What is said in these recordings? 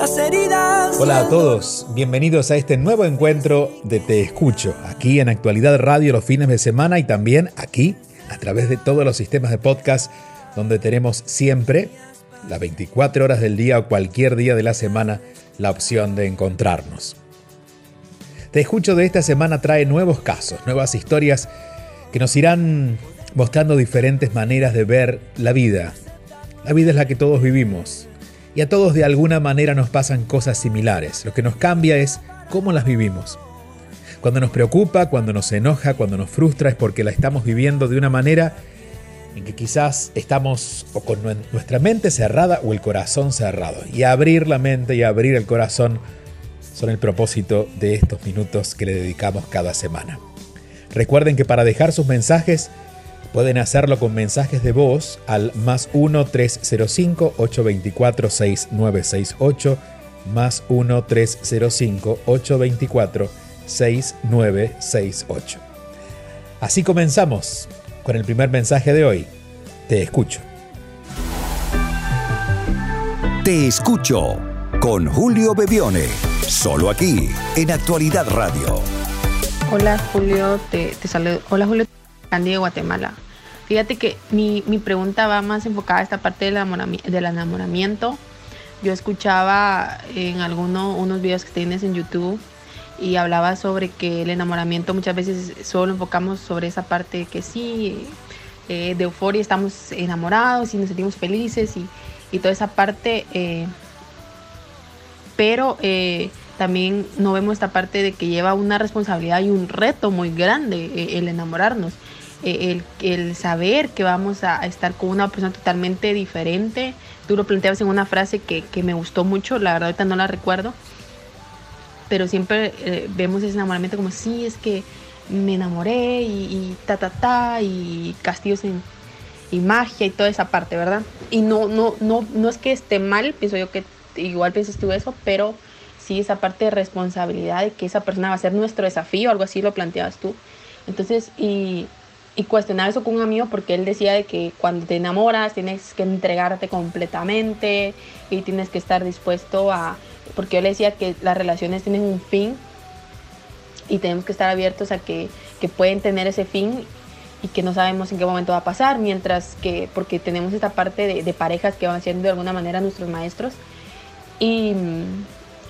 las heridas. Hola a todos, bienvenidos a este nuevo encuentro de Te Escucho, aquí en Actualidad Radio los fines de semana y también aquí a través de todos los sistemas de podcast donde tenemos siempre, las 24 horas del día o cualquier día de la semana, la opción de encontrarnos. Te Escucho de esta semana trae nuevos casos, nuevas historias que nos irán mostrando diferentes maneras de ver la vida. La vida es la que todos vivimos y a todos de alguna manera nos pasan cosas similares. Lo que nos cambia es cómo las vivimos. Cuando nos preocupa, cuando nos enoja, cuando nos frustra es porque la estamos viviendo de una manera en que quizás estamos o con nuestra mente cerrada o el corazón cerrado. Y abrir la mente y abrir el corazón son el propósito de estos minutos que le dedicamos cada semana. Recuerden que para dejar sus mensajes pueden hacerlo con mensajes de voz al más 1-305-824-6968, más 1-305-824-6968. Así comenzamos con el primer mensaje de hoy. Te escucho. Te escucho con Julio Bebione, solo aquí en Actualidad Radio. Hola Julio, te, te saludo. Hola Julio, Candy de Guatemala. Fíjate que mi, mi, pregunta va más enfocada a esta parte del, enamoramiento, del enamoramiento. Yo escuchaba en algunos unos videos que tienes en YouTube y hablaba sobre que el enamoramiento muchas veces solo enfocamos sobre esa parte que sí, eh, de euforia estamos enamorados y nos sentimos felices y, y toda esa parte, eh, pero eh, también no vemos esta parte de que lleva una responsabilidad y un reto muy grande el enamorarnos. El, el, saber que vamos a estar con una persona totalmente diferente. Tú lo planteabas en una frase que, que me gustó mucho, la verdad ahorita no la recuerdo, pero siempre eh, vemos ese enamoramiento como, sí, es que me enamoré y, y ta, ta, ta, y castillos en, y magia y toda esa parte, ¿verdad? Y no, no, no, no es que esté mal, pienso yo que igual piensas tú eso, pero sí esa parte de responsabilidad de que esa persona va a ser nuestro desafío, algo así lo planteabas tú. Entonces, y, y cuestionar eso con un amigo porque él decía de que cuando te enamoras tienes que entregarte completamente y tienes que estar dispuesto a porque yo le decía que las relaciones tienen un fin y tenemos que estar abiertos a que, que, pueden tener ese fin y que no sabemos en qué momento va a pasar, mientras que, porque tenemos esta parte de, de parejas que van siendo de alguna manera nuestros maestros y,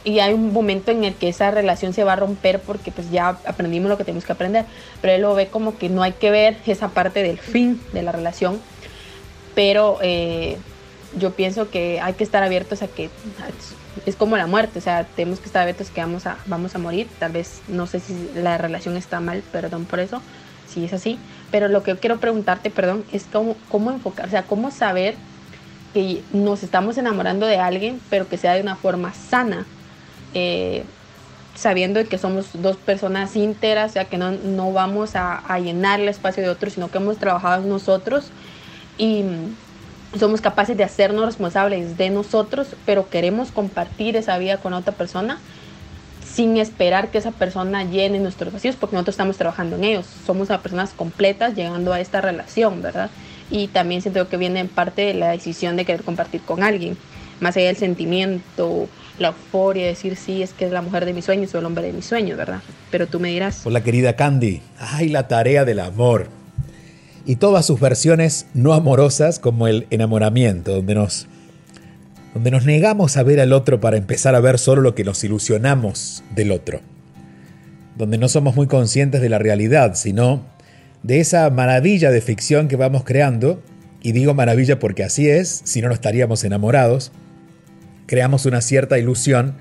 y, hay un momento en el que esa relación se va a romper porque pues ya aprendimos lo que tenemos que aprender, pero él lo ve como que no hay que ver esa parte del fin de la relación, pero eh, yo pienso que hay que estar abiertos a que es como la muerte, o sea, tenemos que estar abiertos que vamos a, vamos a morir, tal vez no sé si la relación está mal, perdón por eso, si es así, pero lo que quiero preguntarte, perdón, es cómo, cómo enfocar, o sea, cómo saber que nos estamos enamorando de alguien, pero que sea de una forma sana, eh, sabiendo que somos dos personas íntegras, o sea, que no, no vamos a, a llenar el espacio de otros, sino que hemos trabajado nosotros y somos capaces de hacernos responsables de nosotros, pero queremos compartir esa vida con otra persona sin esperar que esa persona llene nuestros vacíos, porque nosotros estamos trabajando en ellos. Somos personas completas llegando a esta relación, ¿verdad? Y también siento que viene en parte la decisión de querer compartir con alguien, más allá del sentimiento, la euforia, decir sí, es que es la mujer de mis sueños o el hombre de mis sueños, ¿verdad? Pero tú me dirás. Hola querida Candy, ay, la tarea del amor. Y todas sus versiones no amorosas como el enamoramiento, donde nos, donde nos negamos a ver al otro para empezar a ver solo lo que nos ilusionamos del otro, donde no somos muy conscientes de la realidad, sino de esa maravilla de ficción que vamos creando, y digo maravilla porque así es, si no no estaríamos enamorados, creamos una cierta ilusión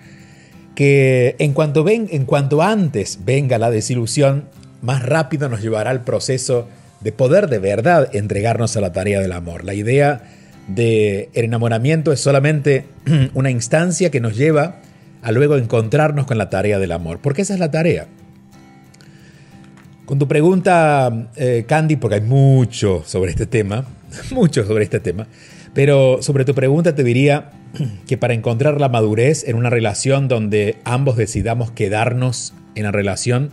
que en cuanto, ven, en cuanto antes venga la desilusión, más rápido nos llevará al proceso de poder de verdad entregarnos a la tarea del amor. La idea del enamoramiento es solamente una instancia que nos lleva a luego encontrarnos con la tarea del amor, porque esa es la tarea. Con tu pregunta, eh, Candy, porque hay mucho sobre este tema, mucho sobre este tema, pero sobre tu pregunta te diría que para encontrar la madurez en una relación donde ambos decidamos quedarnos en la relación,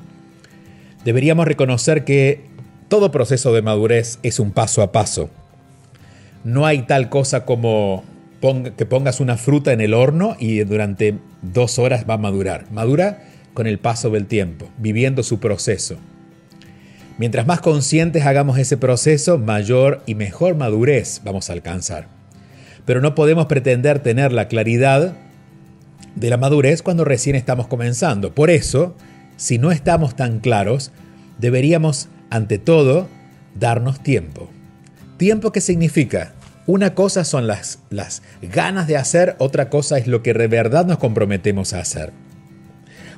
deberíamos reconocer que todo proceso de madurez es un paso a paso. No hay tal cosa como que pongas una fruta en el horno y durante dos horas va a madurar. Madura con el paso del tiempo, viviendo su proceso. Mientras más conscientes hagamos ese proceso, mayor y mejor madurez vamos a alcanzar. Pero no podemos pretender tener la claridad de la madurez cuando recién estamos comenzando. Por eso, si no estamos tan claros, deberíamos, ante todo, darnos tiempo. ¿Tiempo qué significa? Una cosa son las, las ganas de hacer, otra cosa es lo que de verdad nos comprometemos a hacer.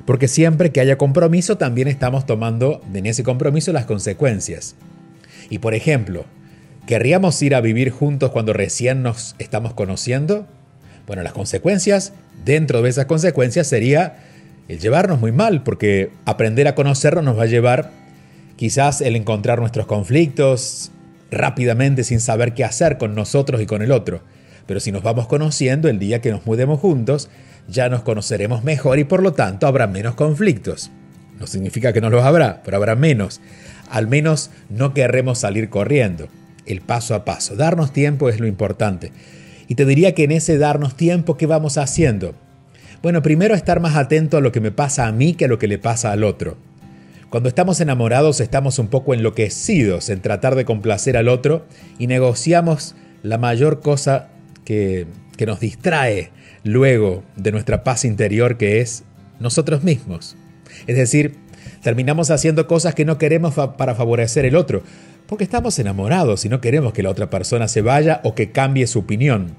Porque siempre que haya compromiso también estamos tomando en ese compromiso las consecuencias. Y por ejemplo, ¿querríamos ir a vivir juntos cuando recién nos estamos conociendo? Bueno, las consecuencias, dentro de esas consecuencias sería el llevarnos muy mal, porque aprender a conocernos nos va a llevar quizás el encontrar nuestros conflictos, rápidamente sin saber qué hacer con nosotros y con el otro. Pero si nos vamos conociendo, el día que nos mudemos juntos, ya nos conoceremos mejor y por lo tanto habrá menos conflictos. No significa que no los habrá, pero habrá menos. Al menos no querremos salir corriendo. El paso a paso. Darnos tiempo es lo importante. Y te diría que en ese darnos tiempo, ¿qué vamos haciendo? Bueno, primero estar más atento a lo que me pasa a mí que a lo que le pasa al otro. Cuando estamos enamorados estamos un poco enloquecidos en tratar de complacer al otro y negociamos la mayor cosa que, que nos distrae luego de nuestra paz interior que es nosotros mismos. Es decir, terminamos haciendo cosas que no queremos para favorecer el otro, porque estamos enamorados y no queremos que la otra persona se vaya o que cambie su opinión.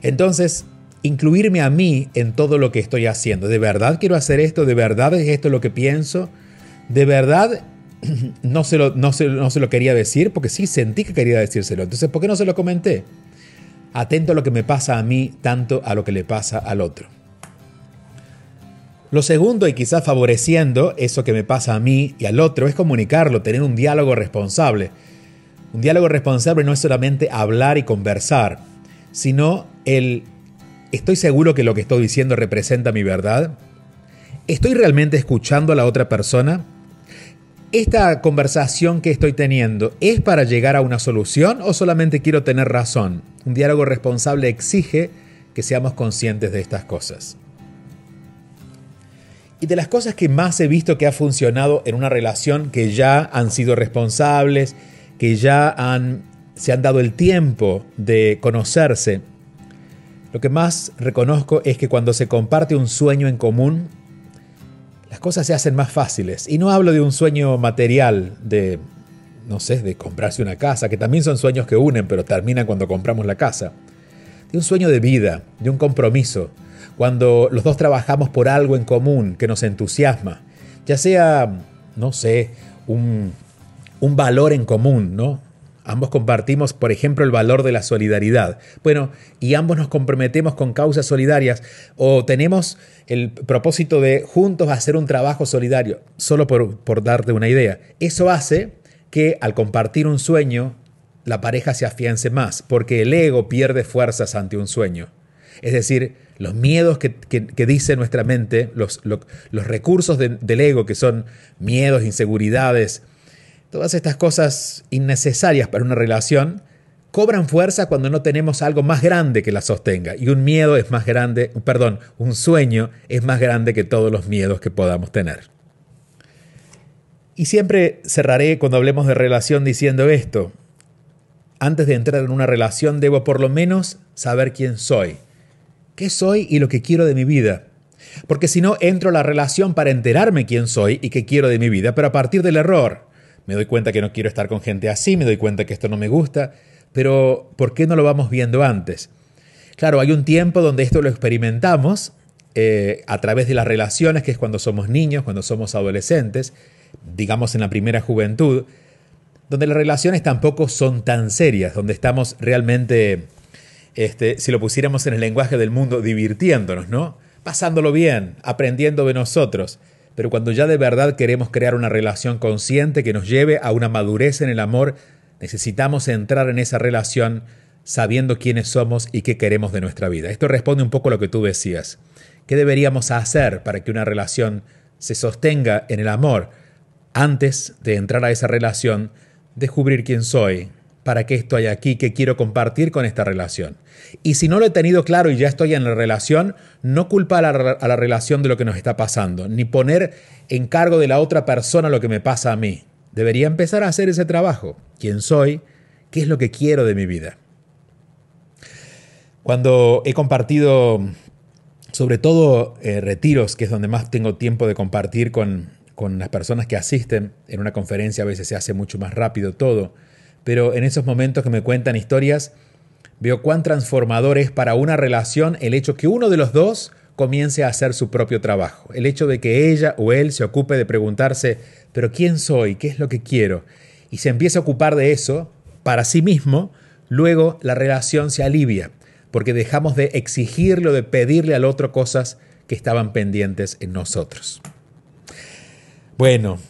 Entonces, incluirme a mí en todo lo que estoy haciendo. ¿De verdad quiero hacer esto? ¿De verdad es esto lo que pienso? ¿De verdad no se lo, no se, no se lo quería decir? Porque sí sentí que quería decírselo. Entonces, ¿por qué no se lo comenté? Atento a lo que me pasa a mí, tanto a lo que le pasa al otro. Lo segundo, y quizás favoreciendo eso que me pasa a mí y al otro, es comunicarlo, tener un diálogo responsable. Un diálogo responsable no es solamente hablar y conversar, sino el ¿Estoy seguro que lo que estoy diciendo representa mi verdad? ¿Estoy realmente escuchando a la otra persona? ¿Esta conversación que estoy teniendo es para llegar a una solución o solamente quiero tener razón? Un diálogo responsable exige que seamos conscientes de estas cosas. Y de las cosas que más he visto que ha funcionado en una relación que ya han sido responsables, que ya han, se han dado el tiempo de conocerse, lo que más reconozco es que cuando se comparte un sueño en común, las cosas se hacen más fáciles. Y no hablo de un sueño material, de, no sé, de comprarse una casa, que también son sueños que unen, pero terminan cuando compramos la casa. De un sueño de vida, de un compromiso, cuando los dos trabajamos por algo en común que nos entusiasma, ya sea, no sé, un, un valor en común, ¿no? Ambos compartimos, por ejemplo, el valor de la solidaridad. Bueno, y ambos nos comprometemos con causas solidarias o tenemos el propósito de juntos hacer un trabajo solidario, solo por, por darte una idea. Eso hace que al compartir un sueño, la pareja se afiance más, porque el ego pierde fuerzas ante un sueño. Es decir, los miedos que, dice nuestra mente, los, los recursos del ego, que son miedos, inseguridades, Todas estas cosas innecesarias para una relación cobran fuerza cuando no tenemos algo más grande que la sostenga. Y un miedo es más grande, perdón, un sueño es más grande que todos los miedos que podamos tener. Y siempre cerraré cuando hablemos de relación diciendo esto. Antes de entrar en una relación debo por lo menos saber quién soy, qué soy y lo que quiero de mi vida. Porque si no, entro a la relación para enterarme quién soy y qué quiero de mi vida, pero a partir del error me doy cuenta que no quiero estar con gente así, me doy cuenta que esto no me gusta, pero ¿por qué no lo vamos viendo antes? Claro, hay un tiempo donde esto lo experimentamos eh, a través de las relaciones, que es cuando somos niños, cuando somos adolescentes, digamos en la primera juventud, donde las relaciones tampoco son tan serias, donde estamos realmente este, si lo pusiéramos en el lenguaje del mundo, divirtiéndonos, ¿no? Pasándolo bien, aprendiendo de nosotros. Pero cuando ya de verdad queremos crear una relación consciente que nos lleve a una madurez en el amor, necesitamos entrar en esa relación sabiendo quiénes somos y qué queremos de nuestra vida. Esto responde un poco a lo que tú decías. ¿Qué deberíamos hacer para que una relación se sostenga en el amor? Antes de entrar a esa relación, descubrir quién soy, para qué estoy aquí, qué quiero compartir con esta relación. Y si no lo he tenido claro y ya estoy en la relación, no culpar a la, a la relación de lo que nos está pasando, ni poner en cargo de la otra persona lo que me pasa a mí. Debería empezar a hacer ese trabajo. ¿Quién soy? ¿Qué es lo que quiero de mi vida? Cuando he compartido, sobre todo eh, retiros, que es donde más tengo tiempo de compartir con, con las personas que asisten, en una conferencia a veces se hace mucho más rápido todo, pero en esos momentos que me cuentan historias, veo cuán transformador es para una relación el hecho que uno de los dos comience a hacer su propio trabajo. El hecho de que ella o él se ocupe de preguntarse, pero ¿quién soy? ¿Qué es lo que quiero? Y se empieza a ocupar de eso para sí mismo, luego la relación se alivia porque dejamos de exigirle o de pedirle al otro cosas que estaban pendientes en nosotros. Bueno,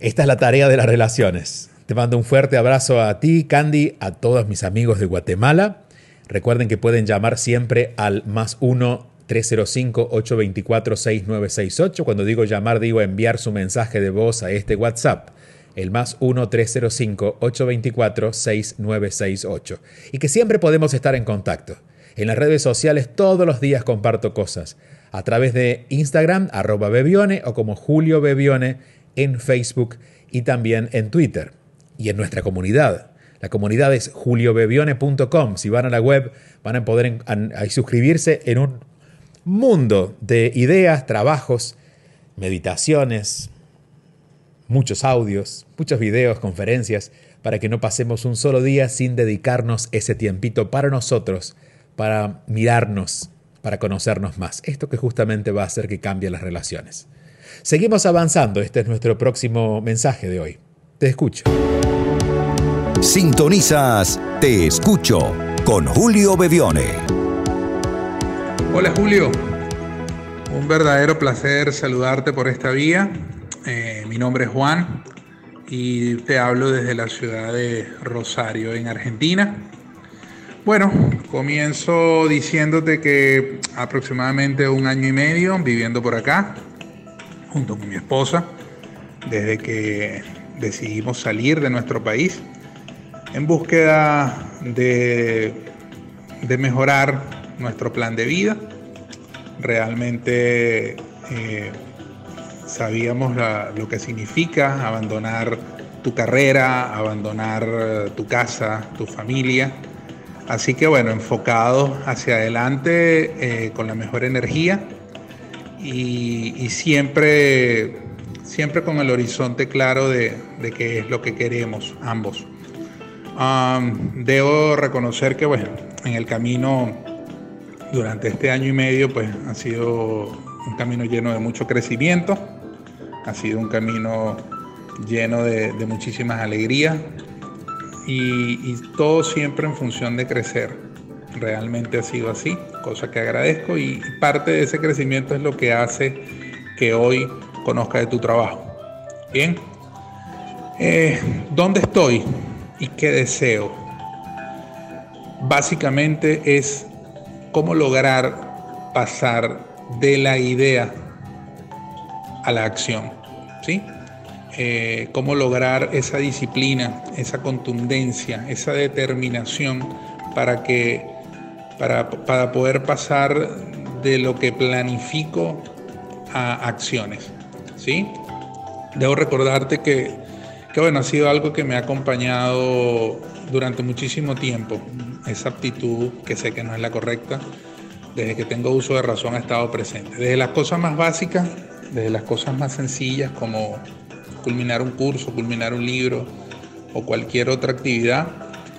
esta es la tarea de las relaciones. Te mando un fuerte abrazo a ti, Candy, a todos mis amigos de Guatemala. Recuerden que pueden llamar siempre al más 1 305-824-6968. Cuando digo llamar, digo enviar su mensaje de voz a este WhatsApp, el más 1-305-824-6968. Y que siempre podemos estar en contacto. En las redes sociales todos los días comparto cosas. A través de Instagram, arroba Bebione o como Julio Bebione en Facebook y también en Twitter. Y en nuestra comunidad. La comunidad es juliobebione.com. Si van a la web van a poder suscribirse en un mundo de ideas, trabajos, meditaciones, muchos audios, muchos videos, conferencias, para que no pasemos un solo día sin dedicarnos ese tiempito para nosotros para mirarnos, para conocernos más. Esto que justamente va a hacer que cambien las relaciones. Seguimos avanzando, este es nuestro próximo mensaje de hoy. Te escucho. Sintonizas Te escucho con Julio Bevione. Hola Julio, un verdadero placer saludarte por esta vía. Eh, mi nombre es Juan y te hablo desde la ciudad de Rosario, en Argentina. Bueno, comienzo diciéndote que aproximadamente un año y medio viviendo por acá, junto con mi esposa, desde que decidimos salir de nuestro país, en búsqueda de, de mejorar nuestro plan de vida. Realmente eh, sabíamos lo que significa abandonar tu carrera, abandonar tu casa, tu familia Así que bueno, enfocado hacia adelante eh, con la mejor energía y, siempre, siempre con el horizonte claro de, qué es lo que queremos ambos. debo reconocer que bueno, en el camino durante este año y medio pues ha sido un camino lleno de mucho crecimiento, ha sido un camino lleno de, de muchísimas alegrías, y, todo siempre en función de crecer. Realmente ha sido así, cosa que agradezco y parte de ese crecimiento es lo que hace que hoy conozca de tu trabajo. Bien, eh, ¿dónde estoy y qué deseo? Básicamente es cómo lograr pasar de la idea a la acción. ¿sí? Eh, cómo lograr esa disciplina, esa contundencia, esa determinación para que para, poder pasar de lo que planifico a acciones. ¿Sí? Debo recordarte que, que bueno, ha sido algo que me ha acompañado durante muchísimo tiempo. Esa aptitud, que sé que no es la correcta, desde que tengo uso de razón ha estado presente. Desde las cosas más básicas, desde las cosas más sencillas como culminar un curso, culminar un libro o cualquier otra actividad,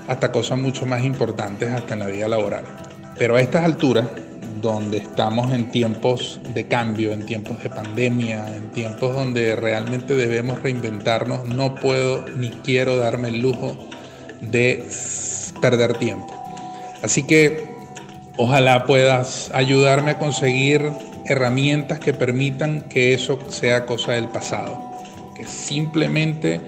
hasta cosas mucho más importantes, hasta en la vida laboral. Pero a estas alturas, donde estamos en tiempos de cambio, en tiempos de pandemia, en tiempos donde realmente debemos reinventarnos, no puedo ni quiero darme el lujo de perder tiempo. Así que Ojalá puedas ayudarme a conseguir herramientas que permitan que eso sea cosa del pasado, que simplemente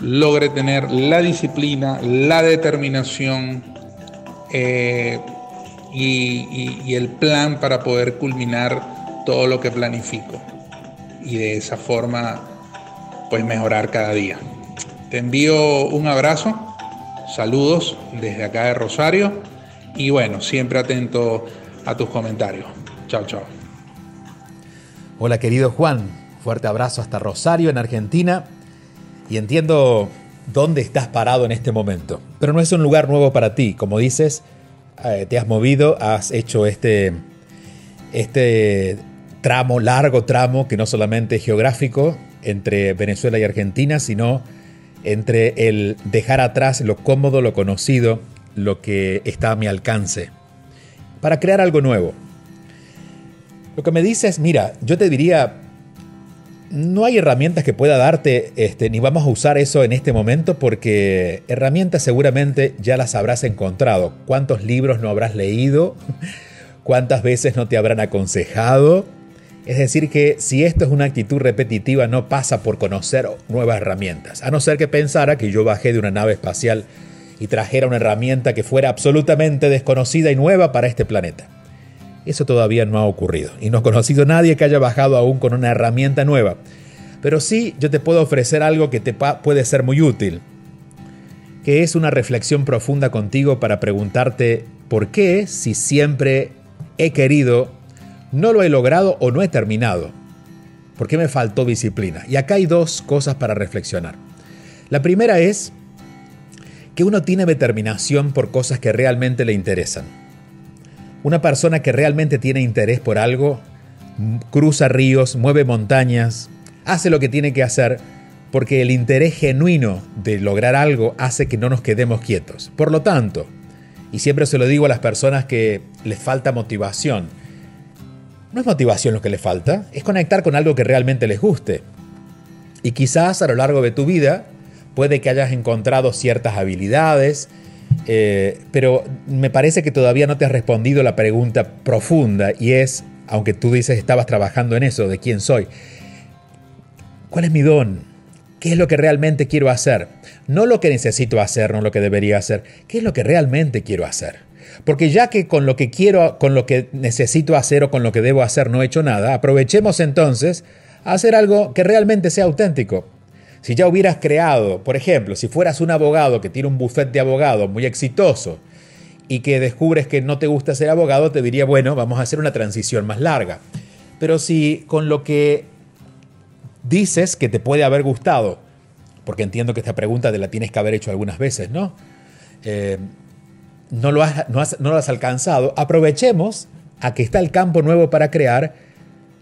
logre tener la disciplina, la determinación eh, y, el plan para poder culminar todo lo que planifico y de esa forma pues mejorar cada día. Te envío un abrazo, saludos desde acá de Rosario y bueno, siempre atento a tus comentarios. Chao, chao. Hola querido Juan, fuerte abrazo hasta Rosario en Argentina y entiendo dónde estás parado en este momento. Pero no es un lugar nuevo para ti. Como dices, te has movido, has hecho este, este tramo, largo tramo, que no solamente es geográfico entre Venezuela y Argentina, sino entre el dejar atrás lo cómodo, lo conocido, lo que está a mi alcance, para crear algo nuevo. Lo que me dices, mira, yo te diría, no hay herramientas que pueda darte, este, ni vamos a usar eso en este momento, porque herramientas seguramente ya las habrás encontrado. ¿Cuántos libros no habrás leído? ¿Cuántas veces no te habrán aconsejado? Es decir, que si esto es una actitud repetitiva, no pasa por conocer nuevas herramientas, a no ser que pensara que yo bajé de una nave espacial y trajera una herramienta que fuera absolutamente desconocida y nueva para este planeta. Eso todavía no ha ocurrido y no he conocido nadie que haya bajado aún con una herramienta nueva. Pero sí yo te puedo ofrecer algo que te puede ser muy útil, que es una reflexión profunda contigo para preguntarte por qué, si siempre he querido, no lo he logrado o no he terminado. ¿Por qué me faltó disciplina? Y acá hay dos cosas para reflexionar. La primera es que uno tiene determinación por cosas que realmente le interesan. Una persona que realmente tiene interés por algo, cruza ríos, mueve montañas, hace lo que tiene que hacer, porque el interés genuino de lograr algo hace que no nos quedemos quietos. Por lo tanto, y siempre se lo digo a las personas que les falta motivación, no es motivación lo que les falta, es conectar con algo que realmente les guste. Y quizás a lo largo de tu vida puede que hayas encontrado ciertas habilidades, eh, pero me parece que todavía no te has respondido la pregunta profunda y es, aunque tú dices estabas trabajando en eso, de quién soy, ¿cuál es mi don? ¿Qué es lo que realmente quiero hacer? No lo que necesito hacer, no lo que debería hacer. ¿Qué es lo que realmente quiero hacer? Porque ya que con lo que quiero, con lo que necesito hacer o con lo que debo hacer no he hecho nada, aprovechemos entonces a hacer algo que realmente sea auténtico. Si ya hubieras creado, por ejemplo, si fueras un abogado que tiene un buffet de abogados muy exitoso y que descubres que no te gusta ser abogado, te diría, bueno, vamos a hacer una transición más larga. Pero si con lo que dices que te puede haber gustado, porque entiendo que esta pregunta te la tienes que haber hecho algunas veces, ¿no? Eh, no, lo has, no, no lo has alcanzado, aprovechemos a que está el campo nuevo para crear,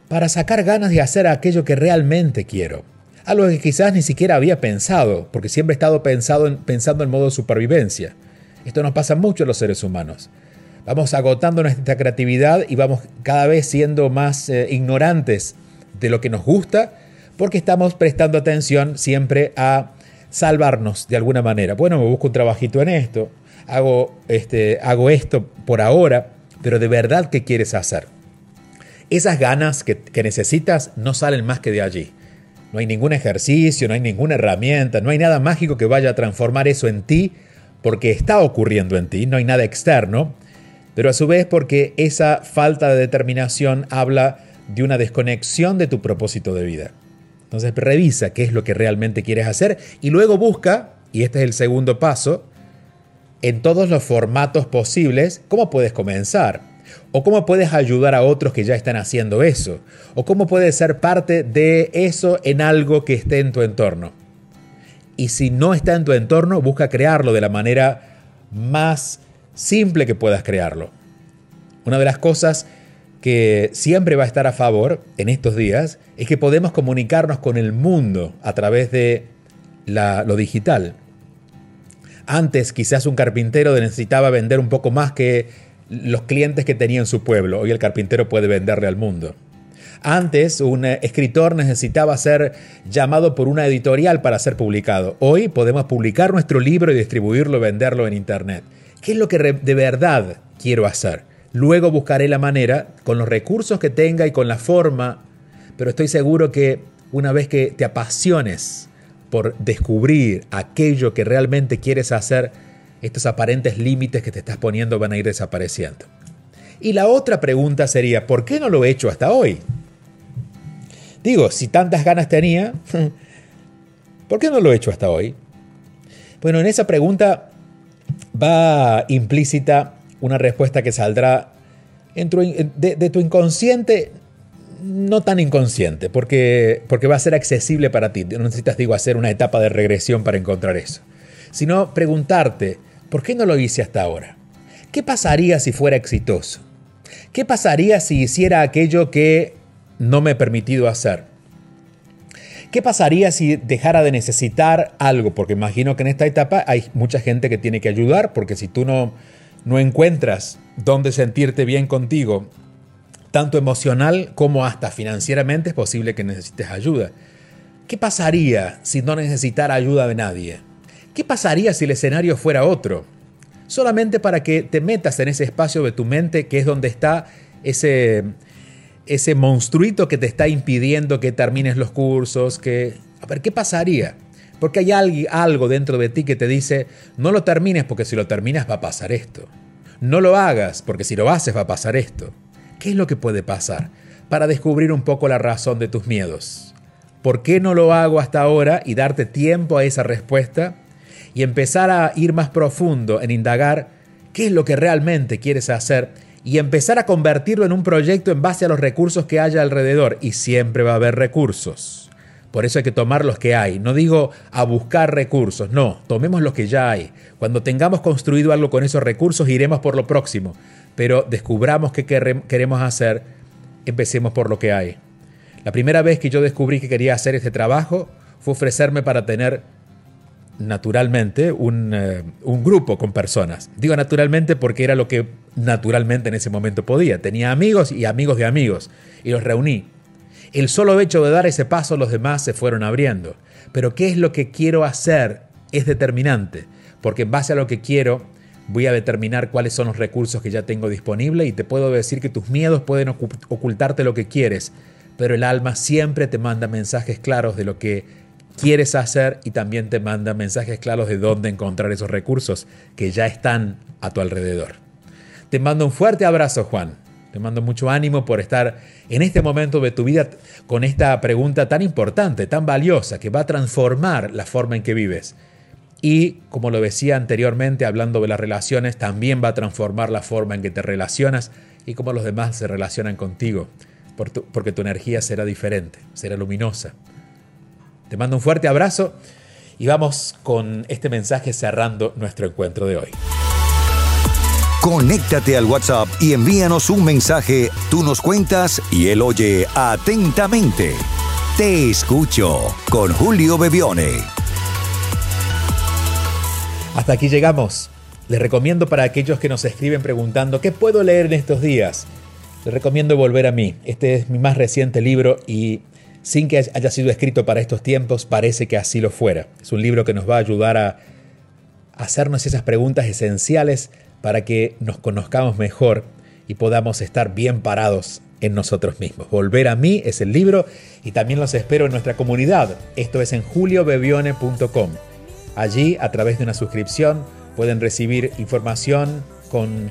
para sacar ganas de hacer aquello que realmente quiero algo que quizás ni siquiera había pensado, porque siempre he estado pensado en, pensando en modo supervivencia. Esto nos pasa mucho a los seres humanos. Vamos agotando nuestra creatividad y vamos cada vez siendo más eh, ignorantes de lo que nos gusta, porque estamos prestando atención siempre a salvarnos de alguna manera. Bueno, me busco un trabajito en esto, hago, este, hago esto por ahora, pero de verdad, ¿qué quieres hacer? Esas ganas que necesitas no salen más que de allí. No hay ningún ejercicio, no hay ninguna herramienta, no hay nada mágico que vaya a transformar eso en ti porque está ocurriendo en ti, no hay nada externo, pero a su vez porque esa falta de determinación habla de una desconexión de tu propósito de vida. Entonces revisa qué es lo que realmente quieres hacer y luego busca, y este es el segundo paso, en todos los formatos posibles, cómo puedes comenzar. ¿O cómo puedes ayudar a otros que ya están haciendo eso? ¿O cómo puedes ser parte de eso en algo que esté en tu entorno? Y si no está en tu entorno, busca crearlo de la manera más simple que puedas crearlo. Una de las cosas que siempre va a estar a favor en estos días es que podemos comunicarnos con el mundo a través de lo digital. Antes quizás un carpintero necesitaba vender un poco más que los clientes que tenía en su pueblo. Hoy el carpintero puede venderle al mundo. Antes un escritor necesitaba ser llamado por una editorial para ser publicado. Hoy podemos publicar nuestro libro y distribuirlo, venderlo en Internet. ¿Qué es lo que de verdad quiero hacer? Luego buscaré la manera, con los recursos que tenga y con la forma, pero estoy seguro que una vez que te apasiones por descubrir aquello que realmente quieres hacer, estos aparentes límites que te estás poniendo van a ir desapareciendo. Y la otra pregunta sería, ¿por qué no lo he hecho hasta hoy? Digo, si tantas ganas tenía, ¿por qué no lo he hecho hasta hoy? Bueno, en esa pregunta va implícita una respuesta que saldrá de, tu inconsciente, no tan inconsciente, porque, porque va a ser accesible para ti. No necesitas, digo, hacer una etapa de regresión para encontrar eso. Sino preguntarte, ¿por qué no lo hice hasta ahora? ¿Qué pasaría si fuera exitoso? ¿Qué pasaría si hiciera aquello que no me he permitido hacer? ¿Qué pasaría si dejara de necesitar algo? Porque imagino que en esta etapa hay mucha gente que tiene que ayudar, porque si tú no, no encuentras dónde sentirte bien contigo, tanto emocional como hasta financieramente, es posible que necesites ayuda. ¿Qué pasaría si no necesitara ayuda de nadie? ¿Qué pasaría si el escenario fuera otro? Solamente para que te metas en ese espacio de tu mente que es donde está ese, ese monstruito que te está impidiendo que termines los cursos, que... A ver, ¿qué pasaría? Porque hay algo dentro de ti que te dice, no lo termines porque si lo terminas va a pasar esto. No lo hagas porque si lo haces va a pasar esto. ¿Qué es lo que puede pasar? Para descubrir un poco la razón de tus miedos. ¿Por qué no lo hago hasta ahora y darte tiempo a esa respuesta? Y empezar a ir más profundo en indagar qué es lo que realmente quieres hacer y empezar a convertirlo en un proyecto en base a los recursos que haya alrededor. Y siempre va a haber recursos. Por eso hay que tomar los que hay. No digo a buscar recursos, no, tomemos los que ya hay. Cuando tengamos construido algo con esos recursos, iremos por lo próximo. Pero descubramos qué queremos hacer, empecemos por lo que hay. La primera vez que yo descubrí que quería hacer este trabajo fue ofrecerme para tener naturalmente un, eh, un, grupo con personas. Digo naturalmente porque era lo que naturalmente en ese momento podía. Tenía amigos y amigos de amigos y los reuní. El solo hecho de dar ese paso los demás se fueron abriendo. Pero qué es lo que quiero hacer es determinante, porque en base a lo que quiero voy a determinar cuáles son los recursos que ya tengo disponibles y te puedo decir que tus miedos pueden ocultarte lo que quieres, pero el alma siempre te manda mensajes claros de lo que quieres hacer y también te manda mensajes claros de dónde encontrar esos recursos que ya están a tu alrededor. Te mando un fuerte abrazo, Juan. Te mando mucho ánimo por estar en este momento de tu vida con esta pregunta tan importante, tan valiosa, que va a transformar la forma en que vives. Y, como lo decía anteriormente, hablando de las relaciones, también va a transformar la forma en que te relacionas y cómo los demás se relacionan contigo, porque tu energía será diferente, será luminosa. Te mando un fuerte abrazo y vamos con este mensaje cerrando nuestro encuentro de hoy. Conéctate al WhatsApp y envíanos un mensaje. Tú nos cuentas y él oye atentamente. Te escucho con Julio Bebione. Hasta aquí llegamos. Les recomiendo para aquellos que nos escriben preguntando qué puedo leer en estos días. Les recomiendo volver a mí. Este es mi más reciente libro y sin que haya sido escrito para estos tiempos, parece que así lo fuera. Es un libro que nos va a ayudar a hacernos esas preguntas esenciales para que nos conozcamos mejor y podamos estar bien parados en nosotros mismos. Volver a mí es el libro y también los espero en nuestra comunidad. Esto es en juliobebione.com. Allí, a través de una suscripción, pueden recibir información con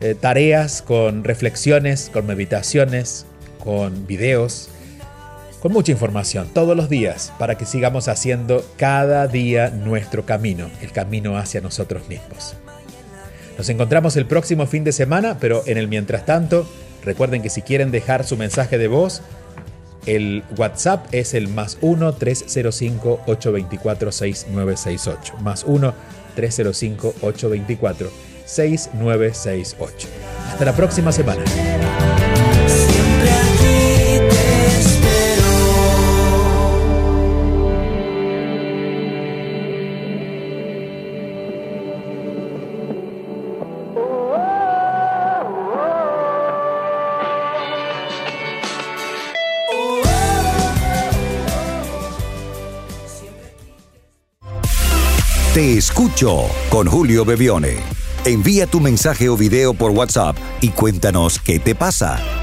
eh, tareas, con reflexiones, con meditaciones, con videos, con mucha información todos los días para que sigamos haciendo cada día nuestro camino, el camino hacia nosotros mismos. Nos encontramos el próximo fin de semana, pero en el mientras tanto, recuerden que si quieren dejar su mensaje de voz, el WhatsApp es el más 1-305-824-6968. Más 1-305-824-6968. Hasta la próxima semana. Te escucho con Julio Bebione. Envía tu mensaje o video por WhatsApp y cuéntanos qué te pasa.